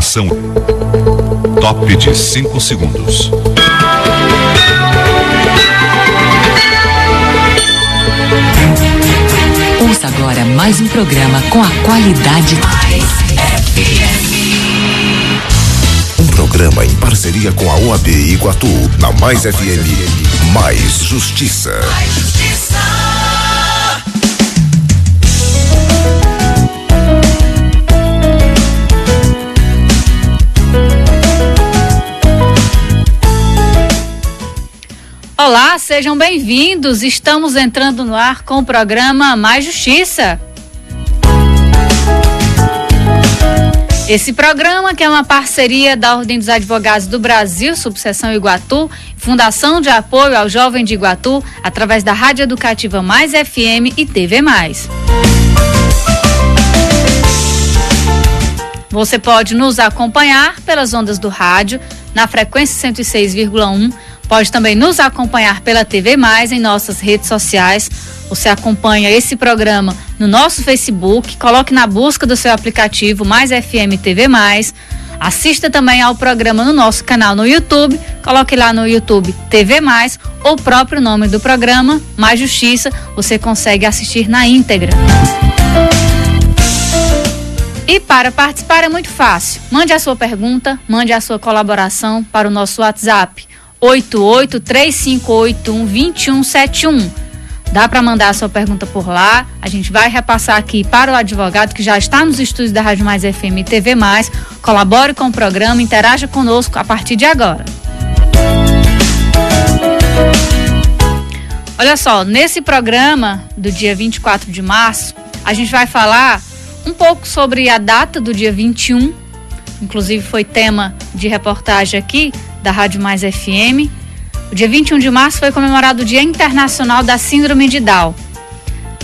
Ação. Top de 5 segundos. Ouça agora mais um programa com a qualidade. Um programa em parceria com a OAB Iguatu, na Mais FM. Mais Justiça. Mais Justiça. Sejam bem-vindos. Estamos entrando no ar com o programa Mais Justiça. Esse programa, que é uma parceria da Ordem dos Advogados do Brasil, Subseção Iguatu, Fundação de Apoio ao Jovem de Iguatu, através da Rádio Educativa Mais FM e TV Mais. Você pode nos acompanhar pelas ondas do rádio na frequência 106,1 Pode também nos acompanhar pela TV Mais em nossas redes sociais. Você acompanha esse programa no nosso Facebook, coloque na busca do seu aplicativo Mais FM TV Mais. Assista também ao programa no nosso canal no YouTube. Coloque lá no YouTube TV Mais ou o próprio nome do programa, Mais Justiça. Você consegue assistir na íntegra. E para participar é muito fácil. Mande a sua pergunta, mande a sua colaboração para o nosso WhatsApp 8835812171. Dá para mandar a sua pergunta por lá. A gente vai repassar aqui para o advogado que já está nos estúdios da Rádio Mais FM e TV Mais. Colabore com o programa, interaja conosco a partir de agora. Olha só, nesse programa do dia 24 de março, a gente vai falar um pouco sobre a data do dia 21, inclusive foi tema de reportagem aqui da Rádio Mais FM. O dia 21 de março foi comemorado o Dia Internacional da Síndrome de Down.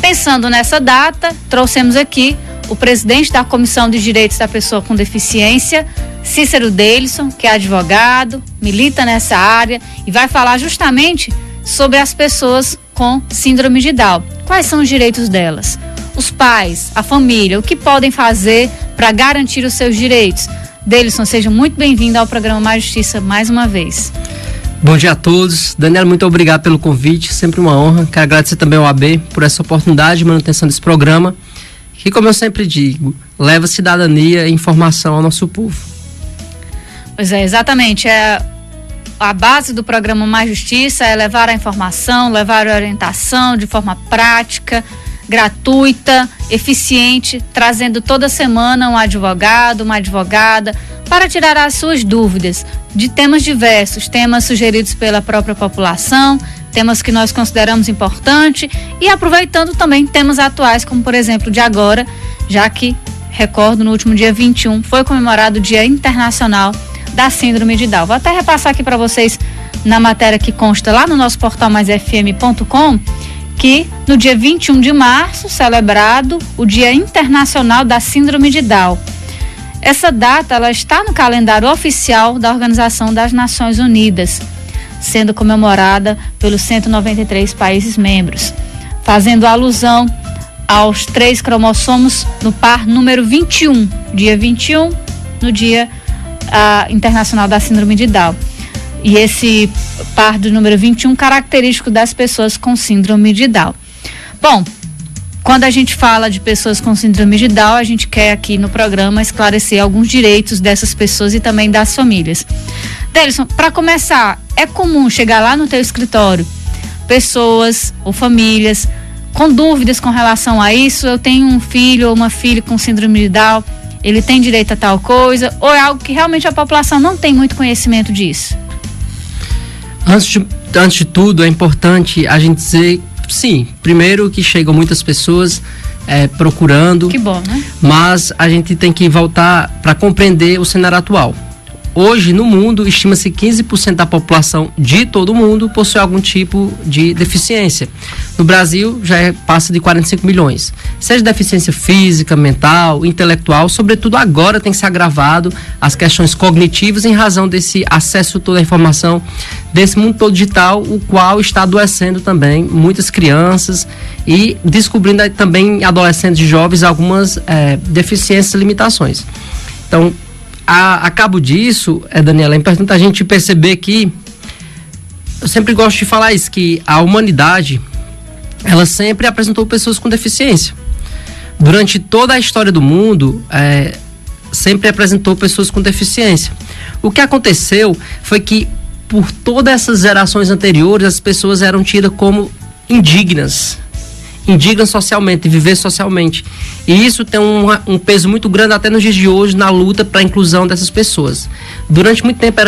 Pensando nessa data, trouxemos aqui o presidente da Comissão de Direitos da Pessoa com Deficiência, Cícero Deilson, que é advogado, milita nessa área e vai falar justamente sobre as pessoas com síndrome de Down. Quais são os direitos delas? Os pais, a família, o que podem fazer para garantir os seus direitos? Delison, seja muito bem-vindo ao programa Mais Justiça mais uma vez. Bom dia a todos. Daniela, muito obrigado pelo convite, sempre uma honra. Quero agradecer também ao AB por essa oportunidade de manutenção desse programa, que, como eu sempre digo, leva cidadania e informação ao nosso povo. Pois é, exatamente. É a base do programa Mais Justiça é levar a informação, levar a orientação de forma prática, gratuita, eficiente, trazendo toda semana um advogado, uma advogada, para tirar as suas dúvidas de temas diversos, temas sugeridos pela própria população, temas que nós consideramos importante e aproveitando também temas atuais, como por exemplo de agora, já que, recordo, no último dia 21 foi comemorado o Dia Internacional da Síndrome de Down. Vou até repassar aqui para vocês na matéria que consta lá no nosso portal maisfm.com que no dia 21 de março, celebrado o Dia Internacional da Síndrome de Down. Essa data ela está no calendário oficial da Organização das Nações Unidas, sendo comemorada pelos 193 países membros, fazendo alusão aos três cromossomos no par número 21, dia 21, no Dia uh, Internacional da Síndrome de Down. E esse par do número 21 característico das pessoas com síndrome de Down. Bom, quando a gente fala de pessoas com síndrome de Down, a gente quer aqui no programa esclarecer alguns direitos dessas pessoas e também das famílias. Delison, para começar, é comum chegar lá no teu escritório pessoas ou famílias com dúvidas com relação a isso. Eu tenho um filho ou uma filha com síndrome de Down, ele tem direito a tal coisa, ou é algo que realmente a população não tem muito conhecimento disso? Antes de, antes de tudo, é importante a gente dizer, sim, primeiro que chegam muitas pessoas é, procurando. Que bom, né? Mas a gente tem que voltar para compreender o cenário atual. Hoje, no mundo, estima-se 15% da população de todo o mundo possui algum tipo de deficiência. No Brasil, já é, passa de 45 milhões. Seja deficiência física, mental, intelectual, sobretudo agora tem se agravado as questões cognitivas em razão desse acesso toda a informação desse mundo todo digital, o qual está adoecendo também muitas crianças e descobrindo também adolescentes e jovens algumas é, deficiências e limitações. Então, a, a cabo disso, é, Daniela, é importante a gente perceber que eu sempre gosto de falar isso, que a humanidade ela sempre apresentou pessoas com deficiência. Durante toda a história do mundo, é, sempre apresentou pessoas com deficiência. O que aconteceu foi que, por todas essas gerações anteriores, as pessoas eram tidas como indignas, indignas socialmente, viver socialmente. E isso tem um, um peso muito grande até nos dias de hoje na luta para a inclusão dessas pessoas. Durante muito tempo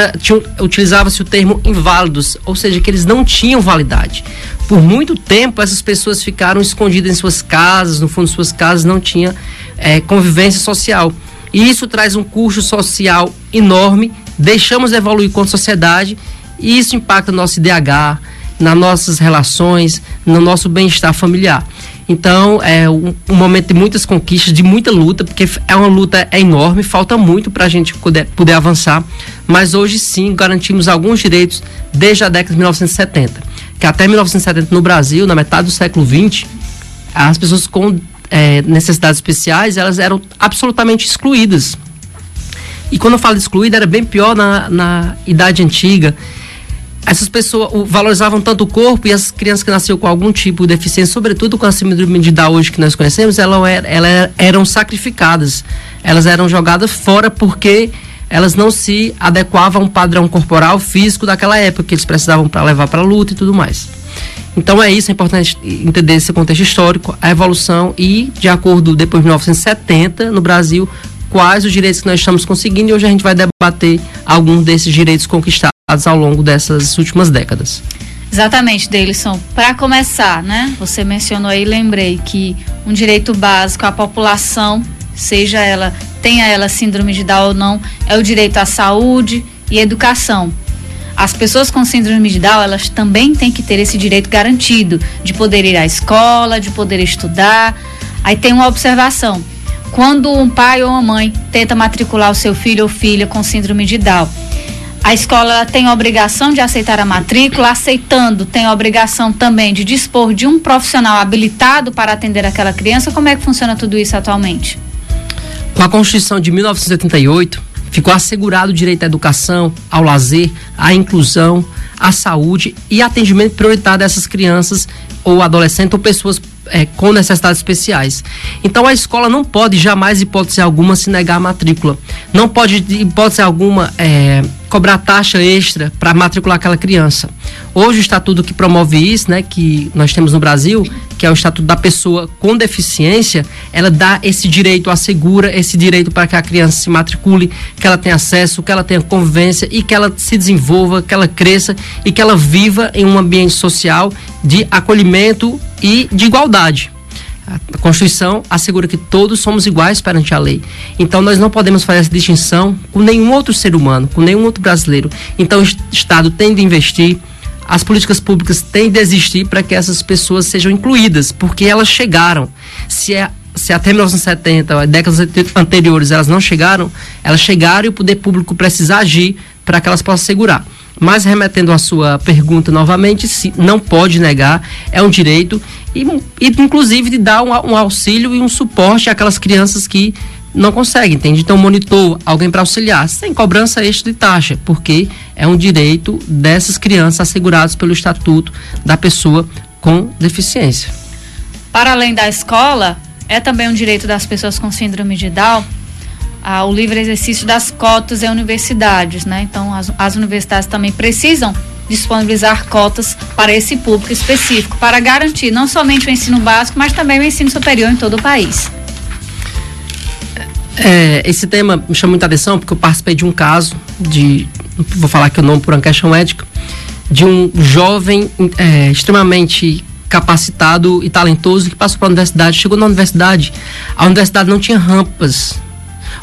utilizava-se o termo inválidos, ou seja, que eles não tinham validade. Por muito tempo essas pessoas ficaram escondidas em suas casas, no fundo de suas casas não tinha é, convivência social. E isso traz um custo social enorme, deixamos de evoluir como sociedade e isso impacta no nosso IDH, nas nossas relações, no nosso bem-estar familiar. Então, é um, um, momento de muitas conquistas, de muita luta, porque é uma luta enorme, falta muito para a gente poder, poder avançar, mas hoje sim garantimos alguns direitos desde a década de 1970. Que até 1970 no Brasil, na metade do século XX, as pessoas com é, necessidades especiais, elas eram absolutamente excluídas. E quando eu falo excluída, era bem pior na, na idade antiga essas pessoas valorizavam tanto o corpo e as crianças que nasceram com algum tipo de deficiência, sobretudo com a síndrome de Down hoje que nós conhecemos, elas, elas eram sacrificadas. Elas eram jogadas fora porque elas não se adequavam ao padrão corporal físico daquela época que eles precisavam para levar para a luta e tudo mais. Então é isso, é importante entender esse contexto histórico, a evolução e, de acordo depois de 1970, no Brasil, quais os direitos que nós estamos conseguindo e hoje a gente vai debater alguns desses direitos conquistados ao longo dessas últimas décadas. Exatamente, Deilson. Para começar, né? Você mencionou aí, lembrei que um direito básico à população, seja ela tenha ela síndrome de Down ou não, é o direito à saúde e educação. As pessoas com síndrome de Down, elas também têm que ter esse direito garantido de poder ir à escola, de poder estudar. Aí tem uma observação. Quando um pai ou uma mãe tenta matricular o seu filho ou filha com síndrome de Down, a escola tem a obrigação de aceitar a matrícula, aceitando, tem a obrigação também de dispor de um profissional habilitado para atender aquela criança. Como é que funciona tudo isso atualmente? Com a Constituição de 1988, ficou assegurado o direito à educação, ao lazer, à inclusão, à saúde e atendimento prioritário dessas crianças ou adolescentes ou pessoas é, com necessidades especiais. Então a escola não pode jamais, hipótese alguma, se negar a matrícula. Não pode, hipótese alguma, é, cobrar taxa extra para matricular aquela criança. Hoje o estatuto que promove isso, né, que nós temos no Brasil, que é o estatuto da pessoa com deficiência, ela dá esse direito, assegura esse direito para que a criança se matricule, que ela tenha acesso, que ela tenha convivência e que ela se desenvolva, que ela cresça e que ela viva em um ambiente social de acolhimento e de igualdade. A Constituição assegura que todos somos iguais perante a lei. Então nós não podemos fazer essa distinção com nenhum outro ser humano, com nenhum outro brasileiro. Então o Estado tem de investir, as políticas públicas têm de existir para que essas pessoas sejam incluídas, porque elas chegaram. Se é se até 1970, décadas anteriores, elas não chegaram, elas chegaram e o poder público precisa agir para que elas possam segurar. Mas remetendo à sua pergunta novamente, se não pode negar, é um direito e, e inclusive de dar um, um auxílio e um suporte àquelas crianças que não conseguem, entende? Então, monitor, alguém para auxiliar, sem cobrança extra de taxa, porque é um direito dessas crianças assegurados pelo Estatuto da pessoa com deficiência. Para além da escola, é também um direito das pessoas com síndrome de Down ah, o livre exercício das cotas em universidades, né? Então, as, as universidades também precisam disponibilizar cotas para esse público específico, para garantir não somente o ensino básico, mas também o ensino superior em todo o país. É, esse tema me chama muita atenção porque eu participei de um caso de, vou falar aqui o nome por uma questão ética, de um jovem é, extremamente capacitado e talentoso que passou para a universidade, chegou na universidade, a universidade não tinha rampas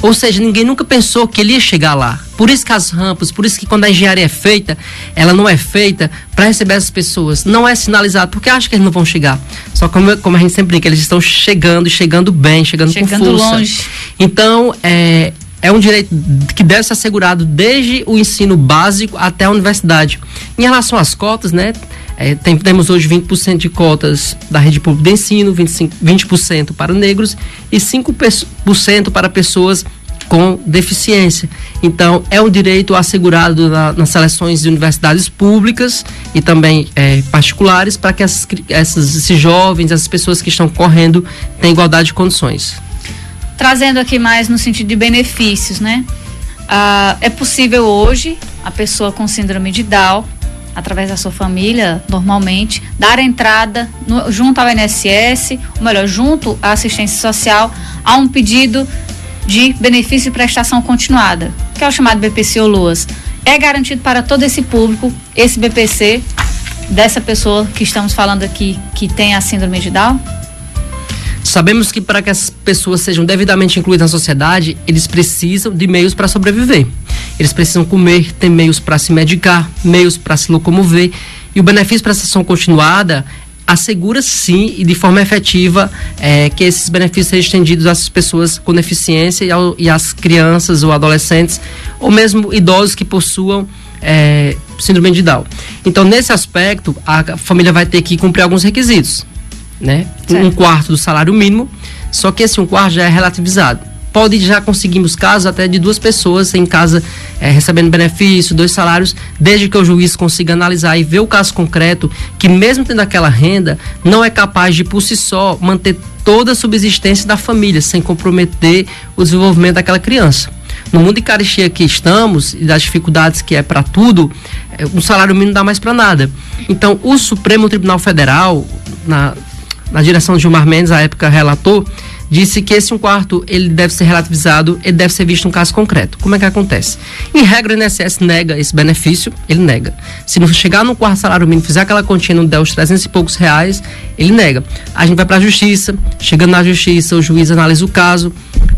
ou seja, ninguém nunca pensou que ele ia chegar lá. Por isso que as rampas, por isso que quando a engenharia é feita, ela não é feita para receber essas pessoas. Não é sinalizado, porque acha que eles não vão chegar. Só como, como a gente sempre brinca, eles estão chegando, chegando bem, chegando, chegando com força. Longe. Então, é, é um direito que deve ser assegurado desde o ensino básico até a universidade. Em relação às cotas, né? É, tem, temos hoje 20% de cotas da rede pública de ensino, 25, 20% para negros e 5% para pessoas com deficiência. Então, é um direito assegurado na, nas seleções de universidades públicas e também é, particulares para que essas, essas, esses jovens, essas pessoas que estão correndo tenham igualdade de condições. Trazendo aqui mais no sentido de benefícios, né? Ah, é possível hoje a pessoa com síndrome de Down, através da sua família, normalmente, dar entrada no, junto ao INSS, ou melhor, junto à assistência social, a um pedido de benefício e prestação continuada, que é o chamado BPC ou LUAS. É garantido para todo esse público esse BPC dessa pessoa que estamos falando aqui que tem a síndrome de Down? Sabemos que para que essas pessoas sejam devidamente incluídas na sociedade, eles precisam de meios para sobreviver. Eles precisam comer, ter meios para se medicar, meios para se locomover. E o benefício prestação continuada assegura sim e de forma efetiva é, que esses benefícios sejam estendidos às pessoas com deficiência e, ao, e às crianças ou adolescentes ou mesmo idosos que possuam é, síndrome de Down. Então, nesse aspecto, a família vai ter que cumprir alguns requisitos, né? Certo. Um quarto do salário mínimo, só que esse um quarto já é relativizado pode já conseguimos casos até de duas pessoas em casa é, recebendo benefício, dois salários, desde que o juiz consiga analisar e ver o caso concreto, que mesmo tendo aquela renda, não é capaz de por si só manter toda a subsistência da família, sem comprometer o desenvolvimento daquela criança. No mundo de caristia que estamos e das dificuldades que é para tudo, é, um salário mínimo não dá mais para nada. Então, o Supremo Tribunal Federal, na, na direção de Gilmar Mendes, à época relator, disse que esse um quarto ele deve ser relativizado, ele deve ser visto um caso concreto. Como é que acontece? Em regra, o INSS nega esse benefício, ele nega. Se não chegar no quarto salário mínimo, fizer aquela continha, não der os 300 e poucos reais, ele nega. A gente vai para a justiça, chegando na justiça, o juiz analisa o caso,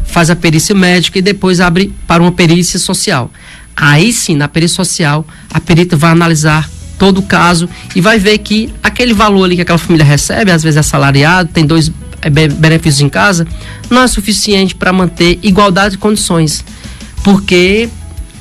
faz a perícia médica e depois abre para uma perícia social. Aí sim, na perícia social, a perita vai analisar todo o caso e vai ver que aquele valor ali que aquela família recebe, às vezes é salariado, tem dois é, benefícios em casa, não é suficiente para manter igualdade de condições. Porque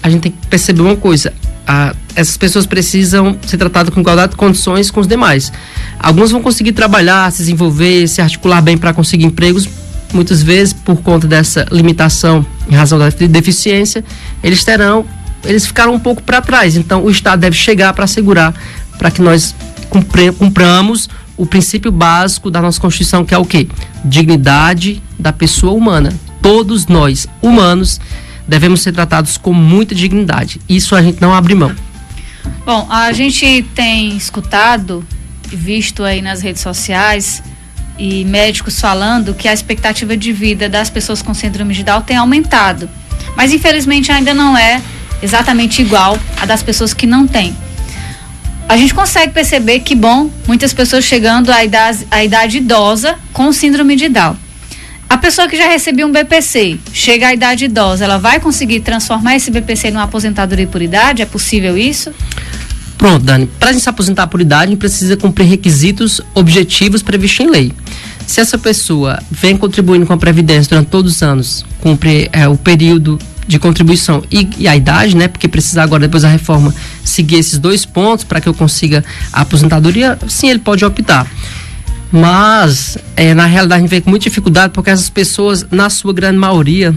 a gente tem que perceber uma coisa: a, essas pessoas precisam ser tratadas com igualdade de condições com os demais. Alguns vão conseguir trabalhar, se desenvolver, se articular bem para conseguir empregos. Muitas vezes, por conta dessa limitação em razão da deficiência, eles terão, eles ficaram um pouco para trás. Então, o Estado deve chegar para assegurar para que nós cumpramos o princípio básico da nossa Constituição, que é o quê? Dignidade da pessoa humana. Todos nós, humanos, devemos ser tratados com muita dignidade. Isso a gente não abre mão. Bom, a gente tem escutado e visto aí nas redes sociais e médicos falando que a expectativa de vida das pessoas com síndrome de Down tem aumentado. Mas infelizmente ainda não é exatamente igual a das pessoas que não têm a gente consegue perceber que, bom, muitas pessoas chegando à idade, à idade idosa com síndrome de Down. A pessoa que já recebeu um BPC, chega à idade idosa, ela vai conseguir transformar esse BPC numa aposentadoria por idade? É possível isso? Pronto, Dani. Para a gente se aposentar por idade, a gente precisa cumprir requisitos objetivos previstos em lei. Se essa pessoa vem contribuindo com a Previdência durante todos os anos, cumpre é, o período de contribuição e, e, a idade, né? Porque precisa agora, depois da reforma, seguir esses dois pontos para que eu consiga a aposentadoria, sim, ele pode optar. Mas, é, na realidade, a gente vê com muita dificuldade porque essas pessoas, na sua grande maioria,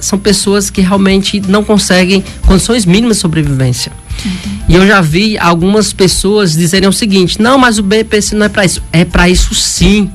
são pessoas que realmente não conseguem condições mínimas de sobrevivência. Uhum. E eu já vi algumas pessoas dizerem o seguinte: não, mas o BPC não é para isso. É para isso sim.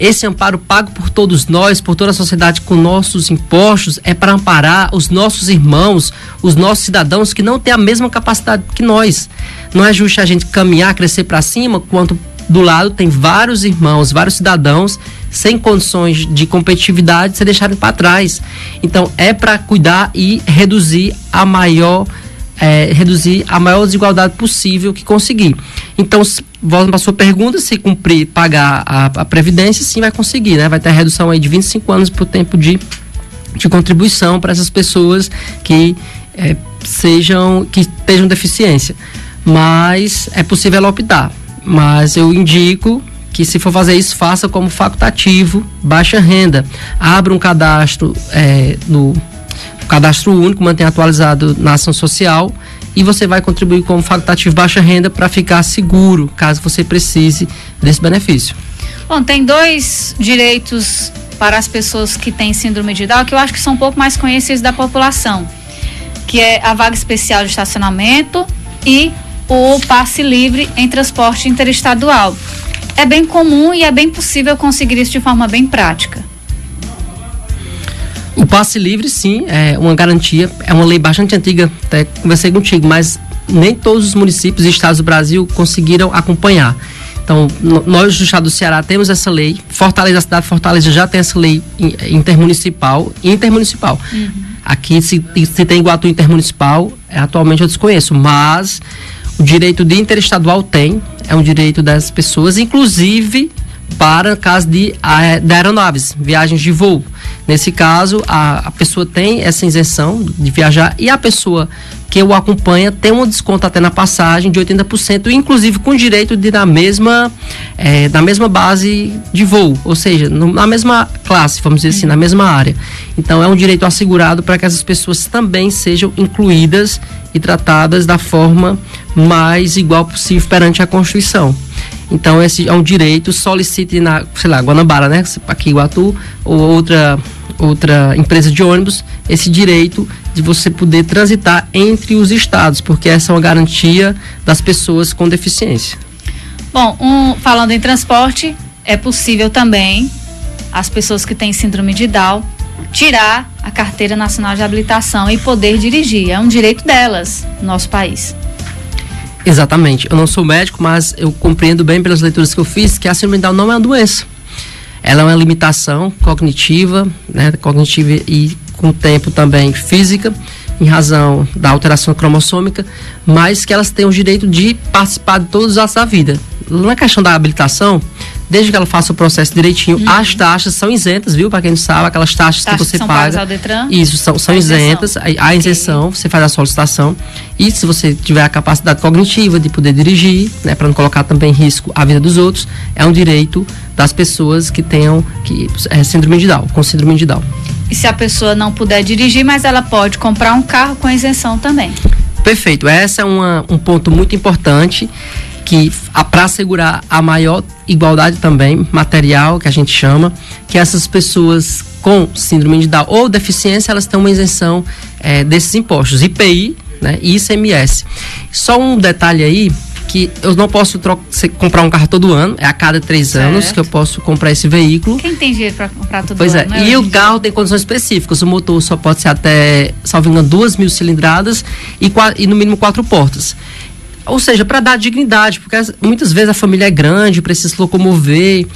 Esse amparo pago por todos nós, por toda a sociedade com nossos impostos, é para amparar os nossos irmãos, os nossos cidadãos que não têm a mesma capacidade que nós. Não é justo a gente caminhar, crescer para cima, quanto do lado tem vários irmãos, vários cidadãos sem condições de competitividade ser deixados para trás. Então é para cuidar e reduzir a maior é, reduzir a maior desigualdade possível que conseguir. Então, voltando para a sua pergunta, se cumprir, pagar a, a, Previdência, sim vai conseguir, né? Vai ter a redução aí de 25 anos para o tempo de, de contribuição para essas pessoas que é, sejam, que tenham deficiência. Mas é possível optar. Mas eu indico que se for fazer isso, faça como facultativo, baixa renda. Abra um cadastro é, no cadastro único, mantém atualizado na ação social e você vai contribuir como facultativo baixa renda para ficar seguro caso você precise desse benefício. Bom, tem dois direitos para as pessoas que têm síndrome de Down, que eu acho que são um pouco mais conhecidos da população, que é a vaga especial de estacionamento e o passe livre em transporte interestadual. É bem comum e é bem possível conseguir isso de forma bem prática. O passe livre, sim, é uma garantia, é uma lei bastante antiga, até conversei contigo, mas nem todos os municípios e estados do Brasil conseguiram acompanhar. Então, nós do estado do Ceará temos essa lei, Fortaleza, a cidade de Fortaleza já tem essa lei intermunicipal intermunicipal. Uhum. Aqui, se, se tem Iguatu intermunicipal, é, atualmente eu desconheço, mas o direito de interestadual tem, é um direito das pessoas, inclusive para caso de, de aeronaves, viagens de voo. Nesse caso, a, a pessoa tem essa isenção de viajar e a pessoa que o acompanha tem um desconto até na passagem de 80%, inclusive com direito de na mesma, é, na mesma base de voo, ou seja, no, na mesma classe, vamos dizer assim, na mesma área. Então é um direito assegurado para que essas pessoas também sejam incluídas e tratadas da forma mais igual possível perante a Constituição. Então, esse é um direito, solicite na, sei lá, Guanabara, né? Aqui Iguatu, ou outra, outra empresa de ônibus, esse direito de você poder transitar entre os estados, porque essa é uma garantia das pessoas com deficiência. Bom, um, falando em transporte, é possível também as pessoas que têm síndrome de Down tirar a carteira nacional de habilitação e poder dirigir. É um direito delas no nosso país. Exatamente. Eu não sou médico, mas eu compreendo bem pelas leituras que eu fiz que a síndrome Down não é uma doença. Ela é uma limitação cognitiva, né, cognitiva e com o tempo também física, em razão da alteração cromossômica, mas que elas têm o direito de participar de todos os atos da vida. Na questão da habilitação, desde que ela faça o processo direitinho, uhum. as taxas são isentas, viu? Para quem não sabe, aquelas taxas, taxas que você que paga. Detran, isso, são, são isentas. A, a isenção, okay. você faz a solicitação. E se você tiver a capacidade cognitiva de poder dirigir, né, para não colocar também em risco a vida dos outros, é um direito das pessoas que tenham que, é, síndrome de Down, com síndrome de Down. E se a pessoa não puder dirigir, mas ela pode comprar um carro com isenção também. Perfeito. Essa é uma, um ponto muito importante que para assegurar a maior igualdade também material que a gente chama, que essas pessoas com síndrome de Down ou deficiência elas têm uma isenção é, desses impostos, IPI, né, e ICMS. Só um detalhe aí que eu não posso comprar um carro todo ano, é a cada três certo. anos que eu posso comprar esse veículo. Quem tem dinheiro para comprar todo pois ano? Pois é, né, e o carro tem condições específicas. O motor só pode ser até, salvo engano, duas mil cilindradas e, e no mínimo quatro portas ou seja, para dar dignidade, porque muitas vezes a família é grande, precisa se locomover.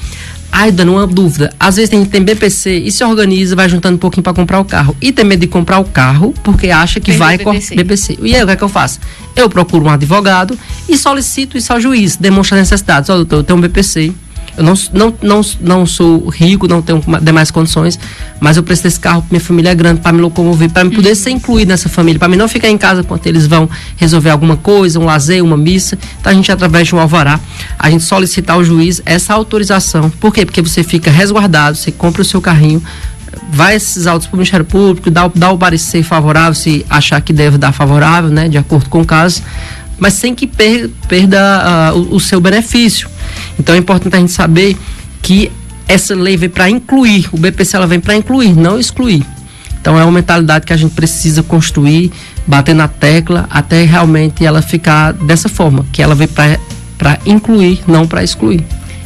Ai, dando uma dúvida. Às vezes tem, tem BPC e se organiza, vai juntando um pouquinho para comprar o carro. E tem medo de comprar o carro porque acha que vai com BPC. E aí, o que é que eu faço? Eu procuro um advogado e solicito isso ao juiz, demonstra necessidades. Olha, doutor, eu tenho um BPC eu não, não, não, não sou rico, não tenho demais condições, mas eu preciso desse carro, minha família é grande, para me locomover, para me poder uhum. ser incluído nessa família, para mim não ficar em casa enquanto eles vão resolver alguma coisa, um lazer, uma missa. Então a gente, através de um alvará, a gente solicitar ao juiz essa autorização. Por quê? Porque você fica resguardado, você compra o seu carrinho, vai esses autos para o Ministério Público, dá, dá o parecer favorável, se achar que deve dar favorável, né, de acordo com o caso, mas sem que per, perda uh, o, o seu benefício. Então é importante a gente saber que essa lei vem para incluir, o BPC ela vem para incluir, não excluir. Então é uma mentalidade que a gente precisa construir, bater na tecla até realmente ela ficar dessa forma, que ela vem para incluir, não para excluir.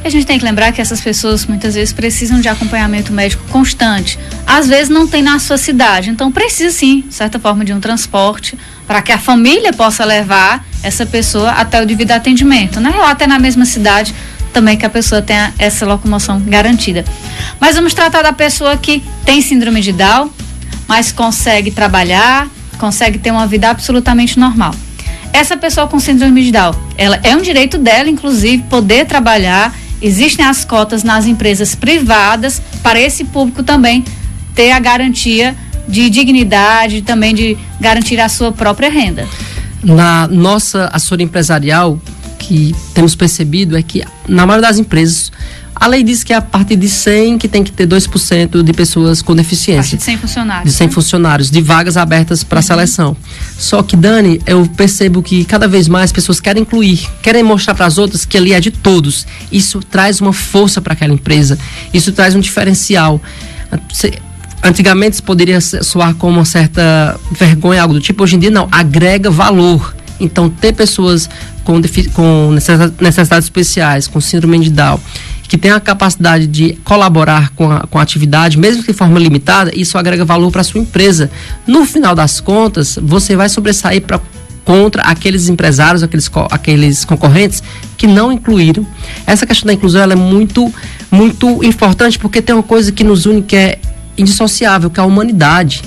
A gente tem que lembrar que essas pessoas muitas vezes precisam de acompanhamento médico constante. Às vezes não tem na sua cidade, então precisa sim, de certa forma, de um transporte para que a família possa levar essa pessoa até o devido atendimento, né? Ou até na mesma cidade também que a pessoa tenha essa locomoção garantida. Mas vamos tratar da pessoa que tem síndrome de Down, mas consegue trabalhar, consegue ter uma vida absolutamente normal. Essa pessoa com síndrome de Down, ela é um direito dela, inclusive, poder trabalhar. Existem as cotas nas empresas privadas para esse público também ter a garantia de dignidade, também de garantir a sua própria renda. Na nossa assessoria empresarial, que temos percebido é que na maioria das empresas a lei diz que é a partir de 100 que tem que ter 2% de pessoas com deficiência. A partir de 100 funcionários. De 100 né? funcionários, de vagas abertas para uhum. seleção. Só que, Dani, eu percebo que cada vez mais pessoas querem incluir, querem mostrar para as outras que ali é de todos. Isso traz uma força para aquela empresa, isso traz um diferencial. Antigamente poderia soar como uma certa vergonha, algo do tipo, hoje em dia não, agrega valor. Então, ter pessoas com, com necessidades especiais, com síndrome de Down, que tem a capacidade de colaborar com a, com a atividade, mesmo que de forma limitada, isso agrega valor para a sua empresa. No final das contas, você vai sobressair para contra aqueles empresários, aqueles, aqueles concorrentes que não incluíram. Essa questão da inclusão é muito, muito importante porque tem uma coisa que nos une que é indissociável, que é a humanidade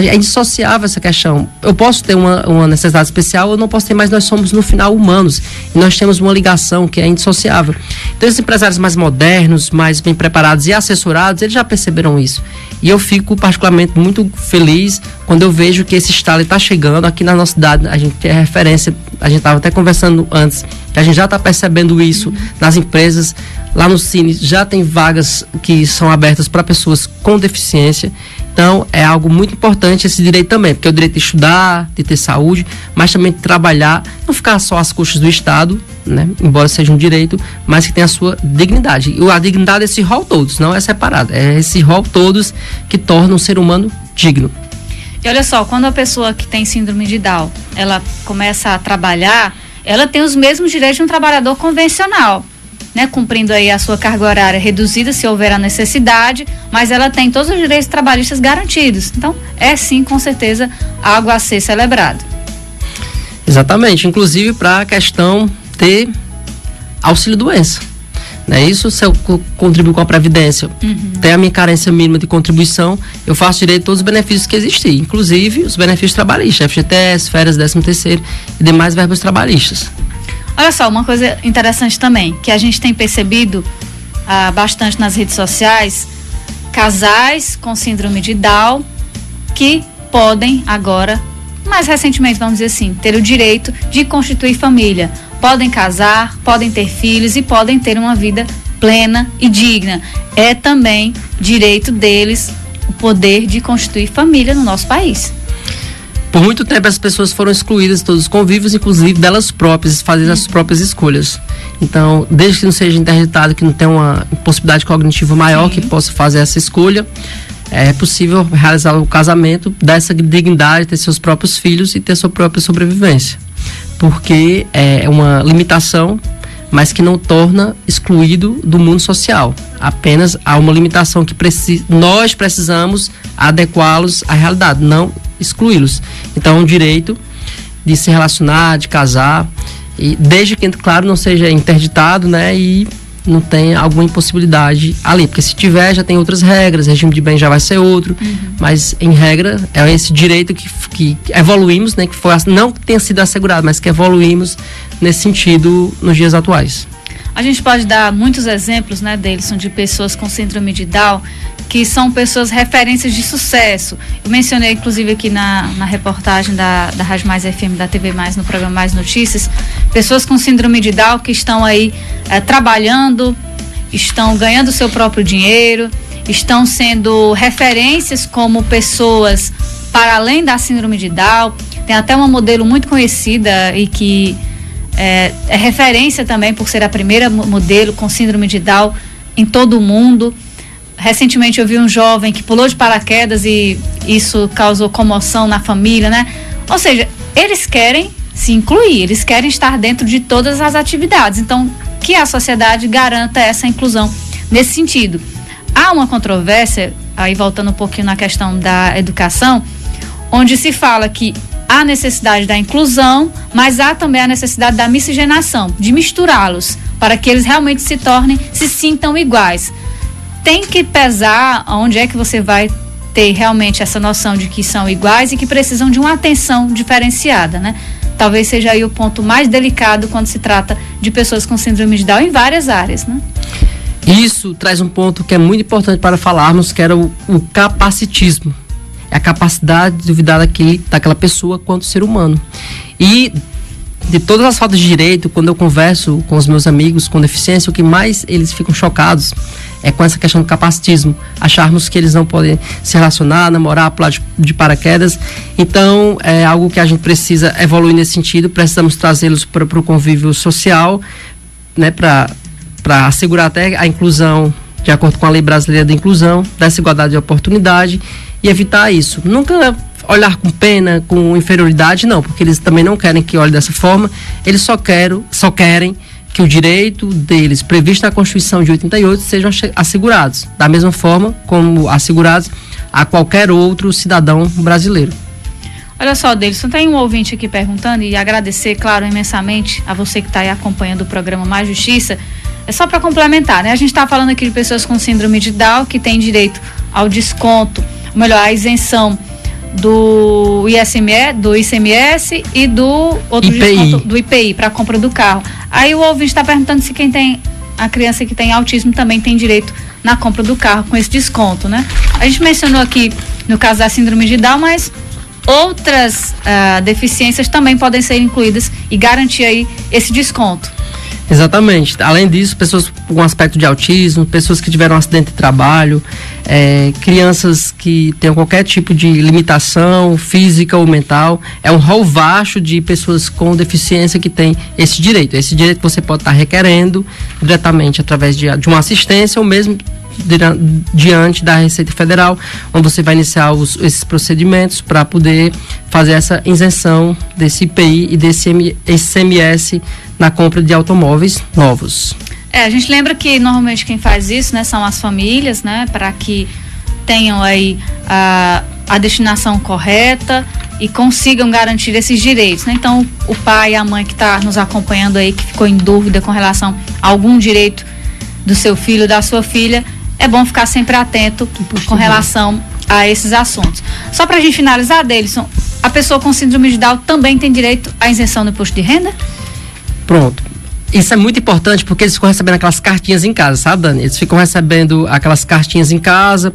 é indissociável essa questão. Eu posso ter uma, uma necessidade especial, eu não posso ter, mas nós somos no final humanos e nós temos uma ligação que é indissociável. Então, esses empresários mais modernos, mais bem preparados e assessorados, eles já perceberam isso. E eu fico particularmente muito feliz quando eu vejo que esse estalo está chegando aqui na nossa cidade. A gente tem referência, a gente estava até conversando antes, que a gente já está percebendo isso nas empresas. Lá no Cine já tem vagas que são abertas para pessoas com deficiência. Então, é algo muito importante esse direito também, porque é o direito de estudar, de ter saúde, mas também de trabalhar, não ficar só às custas do Estado, né? embora seja um direito, mas que tem a sua dignidade. E a dignidade é esse rol todos, não é separado, é esse rol todos que torna um ser humano digno. E olha só, quando a pessoa que tem síndrome de Down, ela começa a trabalhar, ela tem os mesmos direitos de um trabalhador convencional né, cumprindo aí a sua carga horária reduzida se houver a necessidade, mas ela tem todos os direitos trabalhistas garantidos. Então, é sim, com certeza, algo a ser celebrado. Exatamente, inclusive para a questão de auxílio doença. Né? Isso se eu contribuo com a Previdência, uhum. tem a minha carência mínima de contribuição, eu faço direito a todos os benefícios que existem, inclusive os benefícios trabalhistas, FGTS, férias, 13 terceiro e demais verbos trabalhistas. Olha só, uma coisa interessante também, que a gente tem percebido ah, bastante nas redes sociais, casais com síndrome de Down que podem agora, mais recentemente, vamos dizer assim, ter o direito de constituir família. Podem casar, podem ter filhos e podem ter uma vida plena e digna. É também direito deles o poder de constituir família no nosso país. Por muito tempo as pessoas foram excluídas de todos os convívios, inclusive delas próprias, fazer as próprias escolhas. Então, desde que não seja interditado, que não tenha uma possibilidade cognitiva maior Sim. que possa fazer essa escolha, é possível realizar o casamento, dar essa dignidade, ter seus próprios filhos e ter sua própria sobrevivência. Porque é uma limitação, mas que não torna excluído do mundo social. Apenas há uma limitação que preci nós precisamos adequá-los à realidade, não excluí-los. Então, é um direito de se relacionar, de casar, e desde que, claro, não seja interditado, né? E não tem alguma impossibilidade ali. Porque se tiver, já tem outras regras, regime de bem já vai ser outro. Uhum. Mas, em regra, é esse direito que, que evoluímos, né? Que foi, não que tenha sido assegurado, mas que evoluímos nesse sentido nos dias atuais. A gente pode dar muitos exemplos, né, Delson, de pessoas com síndrome de Down que são pessoas referências de sucesso. Eu mencionei, inclusive, aqui na, na reportagem da, da Rádio Mais FM, da TV Mais, no programa Mais Notícias, pessoas com síndrome de Down que estão aí é, trabalhando, estão ganhando seu próprio dinheiro, estão sendo referências como pessoas para além da síndrome de Down. Tem até uma modelo muito conhecida e que é, é referência também por ser a primeira modelo com síndrome de Down em todo o mundo. Recentemente eu vi um jovem que pulou de paraquedas e isso causou comoção na família, né? Ou seja, eles querem se incluir, eles querem estar dentro de todas as atividades. Então, que a sociedade garanta essa inclusão nesse sentido. Há uma controvérsia, aí voltando um pouquinho na questão da educação, onde se fala que há necessidade da inclusão, mas há também a necessidade da miscigenação, de misturá-los, para que eles realmente se tornem, se sintam iguais tem que pesar onde é que você vai ter realmente essa noção de que são iguais e que precisam de uma atenção diferenciada, né? Talvez seja aí o ponto mais delicado quando se trata de pessoas com síndrome de Down em várias áreas, né? Isso traz um ponto que é muito importante para falarmos, que era o, o capacitismo. É a capacidade de duvidar daquele, daquela pessoa quanto ser humano. E de todas as faltas de direito, quando eu converso com os meus amigos com deficiência, o que mais eles ficam chocados é com essa questão do capacitismo. Acharmos que eles não podem se relacionar, namorar, pular de, de paraquedas. Então, é algo que a gente precisa evoluir nesse sentido. Precisamos trazê-los para o convívio social, né, para assegurar até a inclusão de acordo com a Lei Brasileira de Inclusão, dessa igualdade de oportunidade e evitar isso. Nunca olhar com pena, com inferioridade, não, porque eles também não querem que olhe dessa forma, eles só, querem, só querem que o direito deles, previsto na Constituição de 88, sejam assegurados, da mesma forma como assegurados a qualquer outro cidadão brasileiro. Olha só, Deilson, tem um ouvinte aqui perguntando e agradecer, claro, imensamente a você que está aí acompanhando o programa Mais Justiça. É só para complementar, né? A gente está falando aqui de pessoas com síndrome de Down que têm direito ao desconto, melhor, à isenção do ISME, do ICMS e do outro IPI. desconto do IPI para a compra do carro. Aí o ouvinte está perguntando se quem tem a criança que tem autismo também tem direito na compra do carro com esse desconto, né? A gente mencionou aqui no caso da síndrome de Down, mas outras uh, deficiências também podem ser incluídas e garantir aí esse desconto. Exatamente. Além disso, pessoas com aspecto de autismo, pessoas que tiveram um acidente de trabalho, é, crianças que tenham qualquer tipo de limitação física ou mental. É um rol vasto de pessoas com deficiência que tem esse direito. Esse direito você pode estar requerendo diretamente através de, de uma assistência ou mesmo diante da Receita Federal, onde você vai iniciar os, esses procedimentos para poder fazer essa isenção desse IPI e desse ICMS na compra de automóveis novos. É, a gente lembra que normalmente quem faz isso, né, são as famílias, né, para que tenham aí a, a destinação correta e consigam garantir esses direitos. Né? Então, o pai e a mãe que está nos acompanhando aí, que ficou em dúvida com relação a algum direito do seu filho, da sua filha, é bom ficar sempre atento com relação a esses assuntos. Só para a gente finalizar, Deilson, a pessoa com síndrome de Down também tem direito à isenção do imposto de renda? Pronto. Isso é muito importante porque eles ficam recebendo aquelas cartinhas em casa, sabe, Dani? Eles ficam recebendo aquelas cartinhas em casa,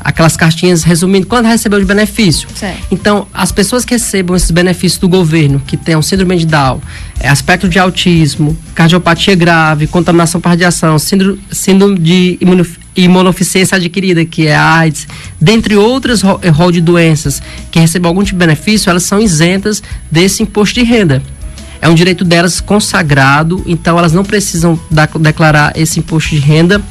aquelas cartinhas resumindo quando recebeu de benefício. Certo. Então, as pessoas que recebam esses benefícios do governo, que tenham síndrome de Down, é, aspecto de autismo, cardiopatia grave, contaminação por radiação, síndrome, síndrome de imunodeficiência adquirida, que é a AIDS, dentre outras rol de doenças que recebam algum tipo de benefício, elas são isentas desse imposto de renda é um direito delas consagrado, então elas não precisam da, declarar esse imposto de renda,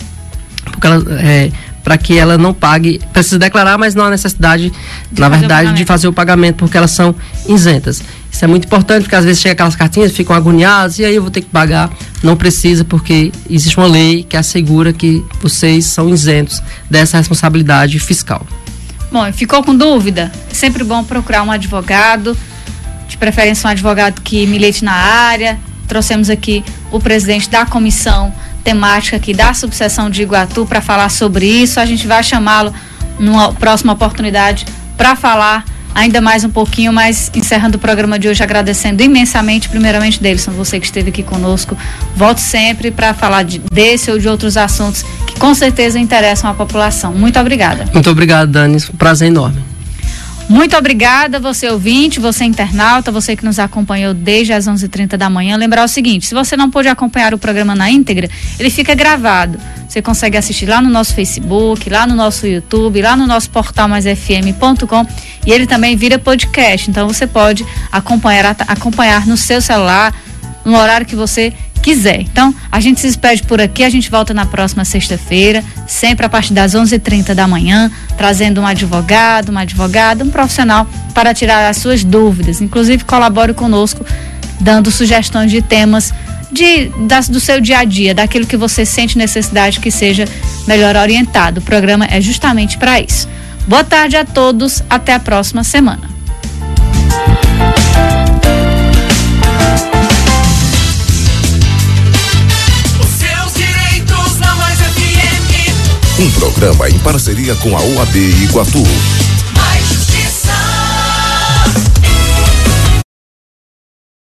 porque é, para que ela não pague, precisa declarar, mas não há necessidade, de na verdade, de fazer o pagamento, porque elas são isentas. Isso é muito importante, porque às vezes chega aquelas cartinhas, ficam agoniadas, e aí eu vou ter que pagar. Não precisa, porque existe uma lei que assegura que vocês são isentos dessa responsabilidade fiscal. Bom, ficou com dúvida? É sempre bom procurar um advogado de preferência um advogado que milite na área. Trouxemos aqui o presidente da comissão temática aqui da subseção de Iguatu para falar sobre isso. A gente vai chamá-lo numa próxima oportunidade para falar ainda mais um pouquinho, mas encerrando o programa de hoje agradecendo imensamente, primeiramente, Davidson, você que esteve aqui conosco. Volte sempre para falar de, desse ou de outros assuntos que com certeza interessam a população. Muito obrigada. Muito obrigado, Dani. Prazer enorme. Muito obrigada, você ouvinte, você internauta, você que nos acompanhou desde as 11h30 da manhã. Lembrar o seguinte: se você não pôde acompanhar o programa na íntegra, ele fica gravado. Você consegue assistir lá no nosso Facebook, lá no nosso YouTube, lá no nosso portal maisfm.com e ele também vira podcast. Então você pode acompanhar, acompanhar no seu celular, no horário que você quiser. Então, a gente se despede por aqui, a gente volta na próxima sexta-feira, sempre a partir das 11h30 da manhã, trazendo um advogado, uma advogada, um profissional para tirar as suas dúvidas. Inclusive, colabore conosco, dando sugestões de temas de, das, do seu dia a dia, daquilo que você sente necessidade que seja melhor orientado. O programa é justamente para isso. Boa tarde a todos, até a próxima semana. Um programa em parceria com a OAB Iguatu.